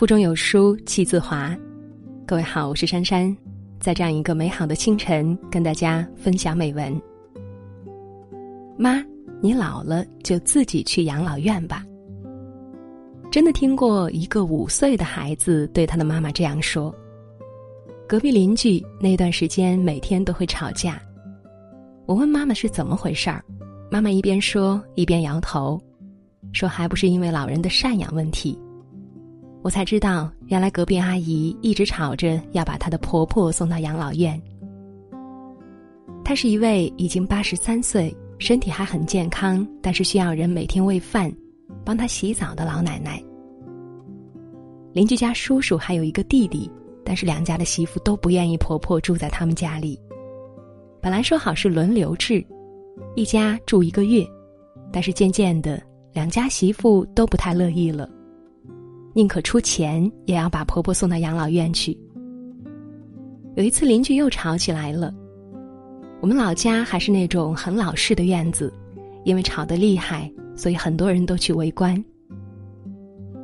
腹中有书气自华。各位好，我是珊珊，在这样一个美好的清晨，跟大家分享美文。妈，你老了就自己去养老院吧。真的听过一个五岁的孩子对他的妈妈这样说。隔壁邻居那段时间每天都会吵架，我问妈妈是怎么回事儿，妈妈一边说一边摇头，说还不是因为老人的赡养问题。我才知道，原来隔壁阿姨一直吵着要把她的婆婆送到养老院。她是一位已经八十三岁、身体还很健康，但是需要人每天喂饭、帮她洗澡的老奶奶。邻居家叔叔还有一个弟弟，但是两家的媳妇都不愿意婆婆住在他们家里。本来说好是轮流制，一家住一个月，但是渐渐的，两家媳妇都不太乐意了。宁可出钱也要把婆婆送到养老院去。有一次邻居又吵起来了。我们老家还是那种很老式的院子，因为吵得厉害，所以很多人都去围观。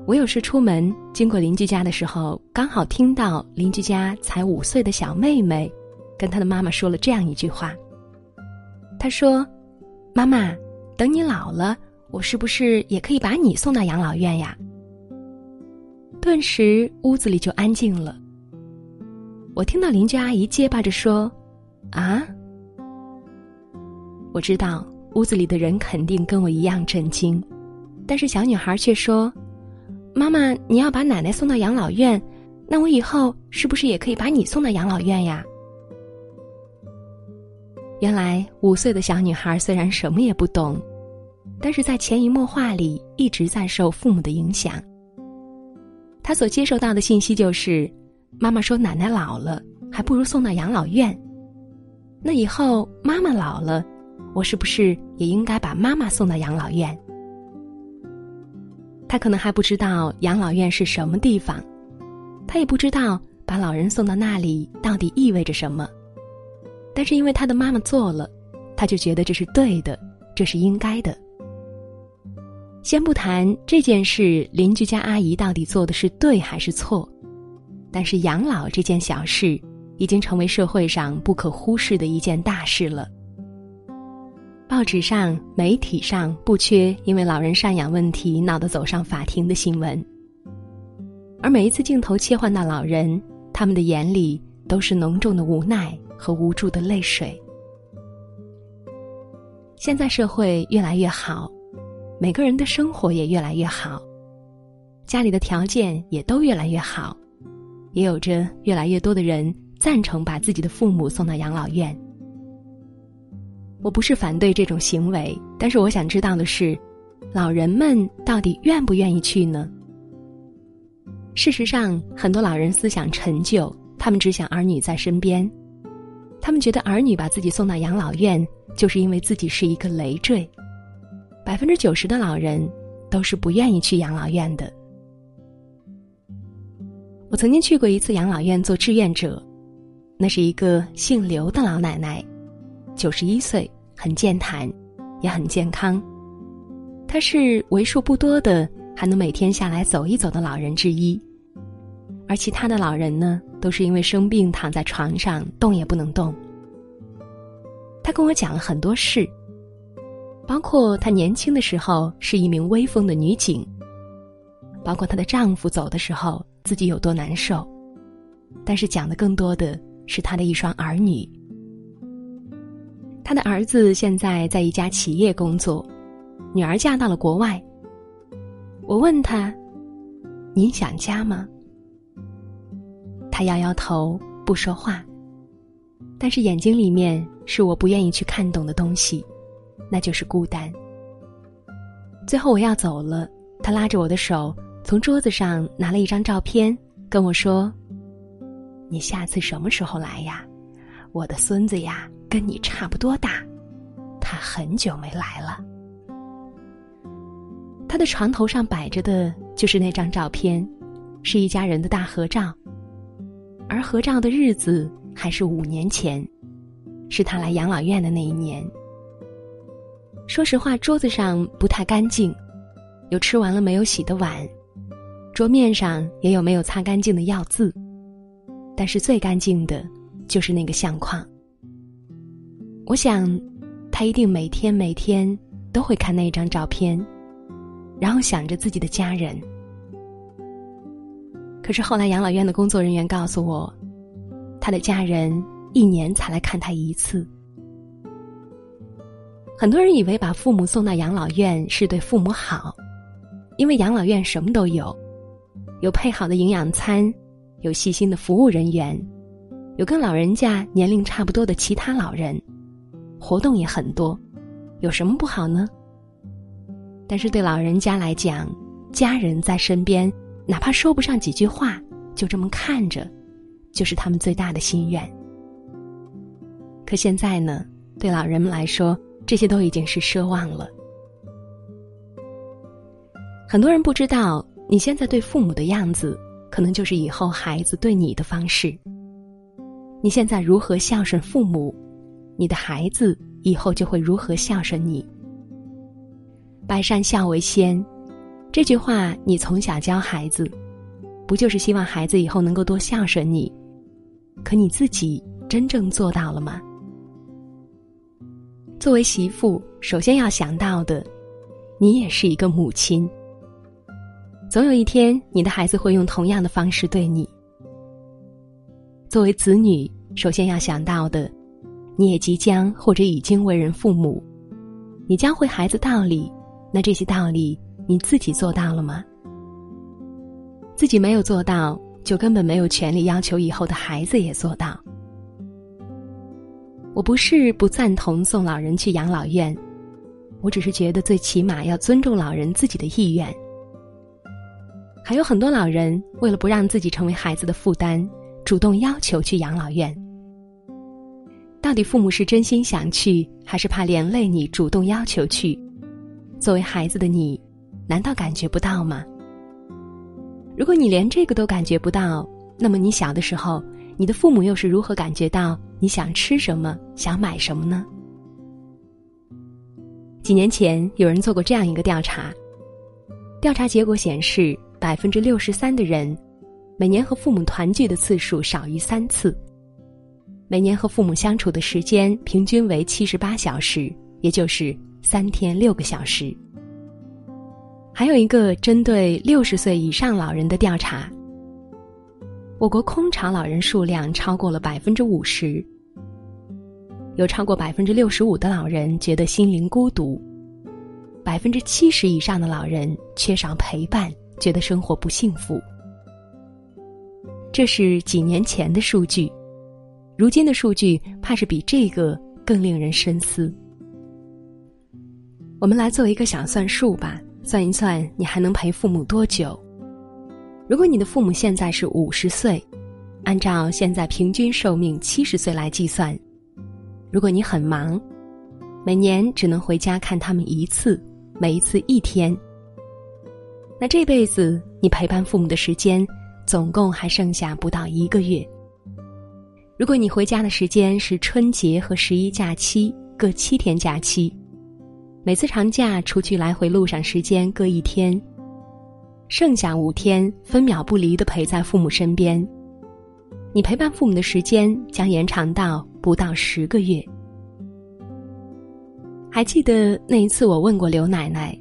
我有时出门经过邻居家的时候，刚好听到邻居家才五岁的小妹妹，跟她的妈妈说了这样一句话。她说：“妈妈，等你老了，我是不是也可以把你送到养老院呀？”顿时屋子里就安静了。我听到邻居阿姨结巴着说：“啊！”我知道屋子里的人肯定跟我一样震惊，但是小女孩却说：“妈妈，你要把奶奶送到养老院，那我以后是不是也可以把你送到养老院呀？”原来五岁的小女孩虽然什么也不懂，但是在潜移默化里一直在受父母的影响。他所接受到的信息就是，妈妈说奶奶老了，还不如送到养老院。那以后妈妈老了，我是不是也应该把妈妈送到养老院？他可能还不知道养老院是什么地方，他也不知道把老人送到那里到底意味着什么。但是因为他的妈妈做了，他就觉得这是对的，这是应该的。先不谈这件事，邻居家阿姨到底做的是对还是错，但是养老这件小事，已经成为社会上不可忽视的一件大事了。报纸上、媒体上不缺因为老人赡养问题闹得走上法庭的新闻，而每一次镜头切换到老人，他们的眼里都是浓重的无奈和无助的泪水。现在社会越来越好。每个人的生活也越来越好，家里的条件也都越来越好，也有着越来越多的人赞成把自己的父母送到养老院。我不是反对这种行为，但是我想知道的是，老人们到底愿不愿意去呢？事实上，很多老人思想陈旧，他们只想儿女在身边，他们觉得儿女把自己送到养老院，就是因为自己是一个累赘。百分之九十的老人都是不愿意去养老院的。我曾经去过一次养老院做志愿者，那是一个姓刘的老奶奶，九十一岁，很健谈，也很健康。她是为数不多的还能每天下来走一走的老人之一，而其他的老人呢，都是因为生病躺在床上动也不能动。他跟我讲了很多事。包括她年轻的时候是一名威风的女警，包括她的丈夫走的时候自己有多难受，但是讲的更多的是她的一双儿女。她的儿子现在在一家企业工作，女儿嫁到了国外。我问他：“您想家吗？”他摇摇头，不说话，但是眼睛里面是我不愿意去看懂的东西。那就是孤单。最后我要走了，他拉着我的手，从桌子上拿了一张照片，跟我说：“你下次什么时候来呀？我的孙子呀，跟你差不多大，他很久没来了。”他的床头上摆着的就是那张照片，是一家人的大合照，而合照的日子还是五年前，是他来养老院的那一年。说实话，桌子上不太干净，有吃完了没有洗的碗，桌面上也有没有擦干净的药渍，但是最干净的，就是那个相框。我想，他一定每天每天都会看那一张照片，然后想着自己的家人。可是后来养老院的工作人员告诉我，他的家人一年才来看他一次。很多人以为把父母送到养老院是对父母好，因为养老院什么都有。有配好的营养餐，有细心的服务人员，有跟老人家年龄差不多的其他老人，活动也很多，有什么不好呢？但是对老人家来讲，家人在身边，哪怕说不上几句话，就这么看着，就是他们最大的心愿。可现在呢，对老人们来说，这些都已经是奢望了。很多人不知道。你现在对父母的样子，可能就是以后孩子对你的方式。你现在如何孝顺父母，你的孩子以后就会如何孝顺你。百善孝为先，这句话你从小教孩子，不就是希望孩子以后能够多孝顺你？可你自己真正做到了吗？作为媳妇，首先要想到的，你也是一个母亲。总有一天，你的孩子会用同样的方式对你。作为子女，首先要想到的，你也即将或者已经为人父母，你教会孩子道理，那这些道理你自己做到了吗？自己没有做到，就根本没有权利要求以后的孩子也做到。我不是不赞同送老人去养老院，我只是觉得最起码要尊重老人自己的意愿。还有很多老人为了不让自己成为孩子的负担，主动要求去养老院。到底父母是真心想去，还是怕连累你主动要求去？作为孩子的你，难道感觉不到吗？如果你连这个都感觉不到，那么你小的时候，你的父母又是如何感觉到你想吃什么、想买什么呢？几年前，有人做过这样一个调查，调查结果显示。百分之六十三的人，每年和父母团聚的次数少于三次。每年和父母相处的时间平均为七十八小时，也就是三天六个小时。还有一个针对六十岁以上老人的调查，我国空巢老人数量超过了百分之五十，有超过百分之六十五的老人觉得心灵孤独，百分之七十以上的老人缺少陪伴。觉得生活不幸福，这是几年前的数据，如今的数据怕是比这个更令人深思。我们来做一个小算术吧，算一算你还能陪父母多久？如果你的父母现在是五十岁，按照现在平均寿命七十岁来计算，如果你很忙，每年只能回家看他们一次，每一次一天。那这辈子你陪伴父母的时间，总共还剩下不到一个月。如果你回家的时间是春节和十一假期各七天假期，每次长假出去来回路上时间各一天，剩下五天分秒不离的陪在父母身边，你陪伴父母的时间将延长到不到十个月。还记得那一次我问过刘奶奶，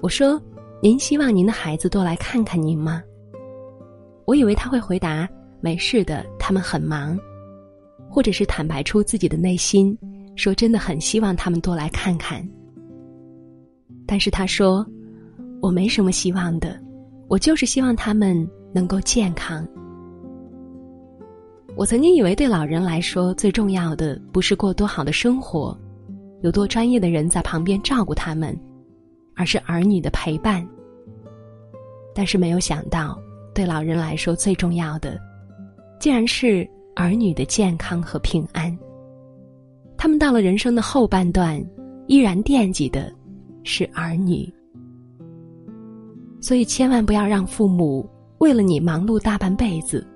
我说。您希望您的孩子多来看看您吗？我以为他会回答：“没事的，他们很忙。”或者是坦白出自己的内心，说真的很希望他们多来看看。但是他说：“我没什么希望的，我就是希望他们能够健康。”我曾经以为对老人来说最重要的不是过多好的生活，有多专业的人在旁边照顾他们。而是儿女的陪伴，但是没有想到，对老人来说最重要的，竟然是儿女的健康和平安。他们到了人生的后半段，依然惦记的是儿女。所以，千万不要让父母为了你忙碌大半辈子，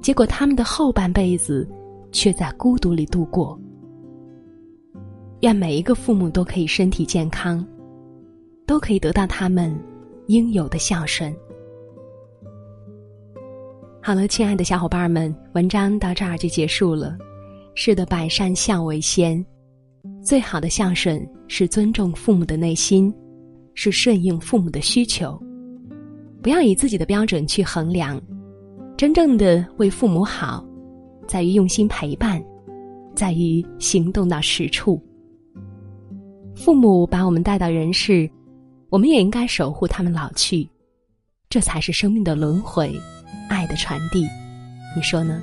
结果他们的后半辈子却在孤独里度过。愿每一个父母都可以身体健康。都可以得到他们应有的孝顺。好了，亲爱的小伙伴们，文章到这儿就结束了。是的，百善孝为先，最好的孝顺是尊重父母的内心，是顺应父母的需求。不要以自己的标准去衡量，真正的为父母好，在于用心陪伴，在于行动到实处。父母把我们带到人世，我们也应该守护他们老去，这才是生命的轮回，爱的传递。你说呢？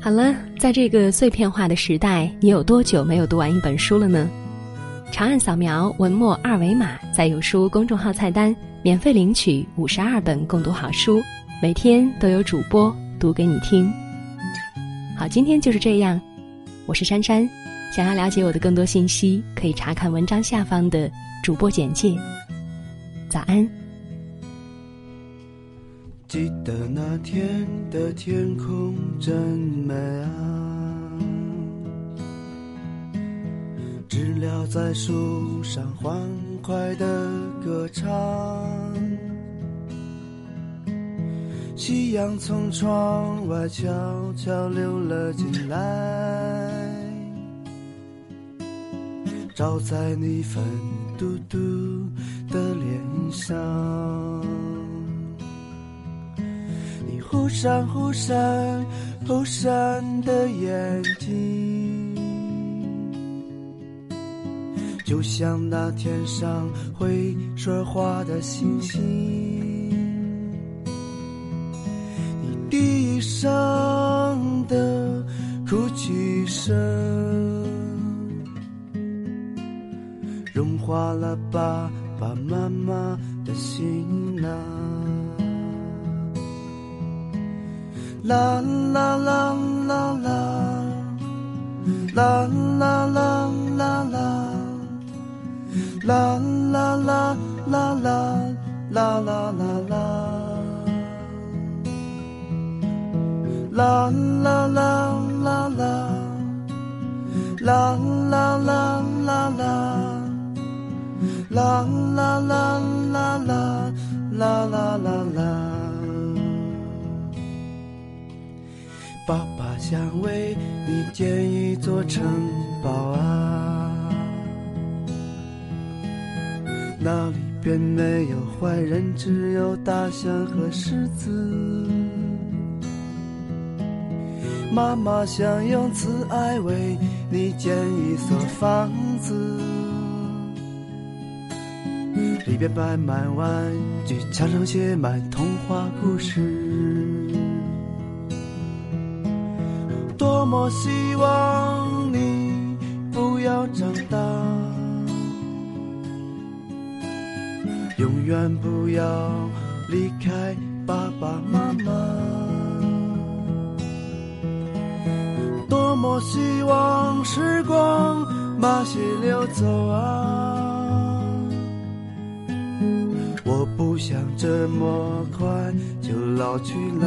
好了，在这个碎片化的时代，你有多久没有读完一本书了呢？长按扫描文末二维码，在有书公众号菜单免费领取五十二本共读好书，每天都有主播读给你听。好，今天就是这样，我是珊珊。想要了解我的更多信息，可以查看文章下方的主播简介。早安。记得那天的天空真美啊，了在树上欢快的歌唱，夕阳从窗外悄悄溜了进来。照在你粉嘟嘟的脸上，你忽闪忽闪忽闪的眼睛，就像那天上会说话的星星。你低声的哭泣声。融化了爸爸妈妈的心呐，啦啦啦啦啦，啦啦啦啦啦啦啦啦，啦啦啦啦，啦啦啦啦啦，啦啦啦啦啦。啦啦啦啦啦啦啦啦啦！爸爸想为你建一座城堡啊，那里边没有坏人，只有大象和狮子。妈妈想用慈爱为你建一所房子。里边摆满玩具，墙上写满童话故事。多么希望你不要长大，永远不要离开爸爸妈妈。多么希望时光慢些流走啊。我不想这么快就老去了，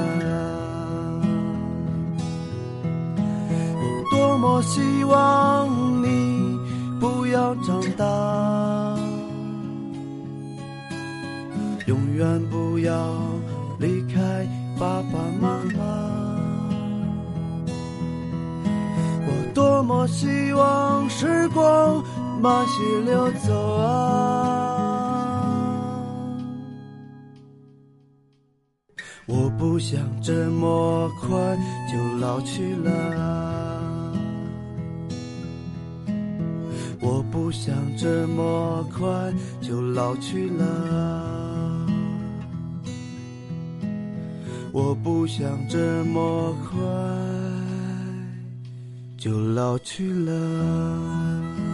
多么希望你不要长大，永远不要离开爸爸妈妈。我多么希望时光慢些流走啊。我不想这么快就老去了，我不想这么快就老去了，我不想这么快就老去了。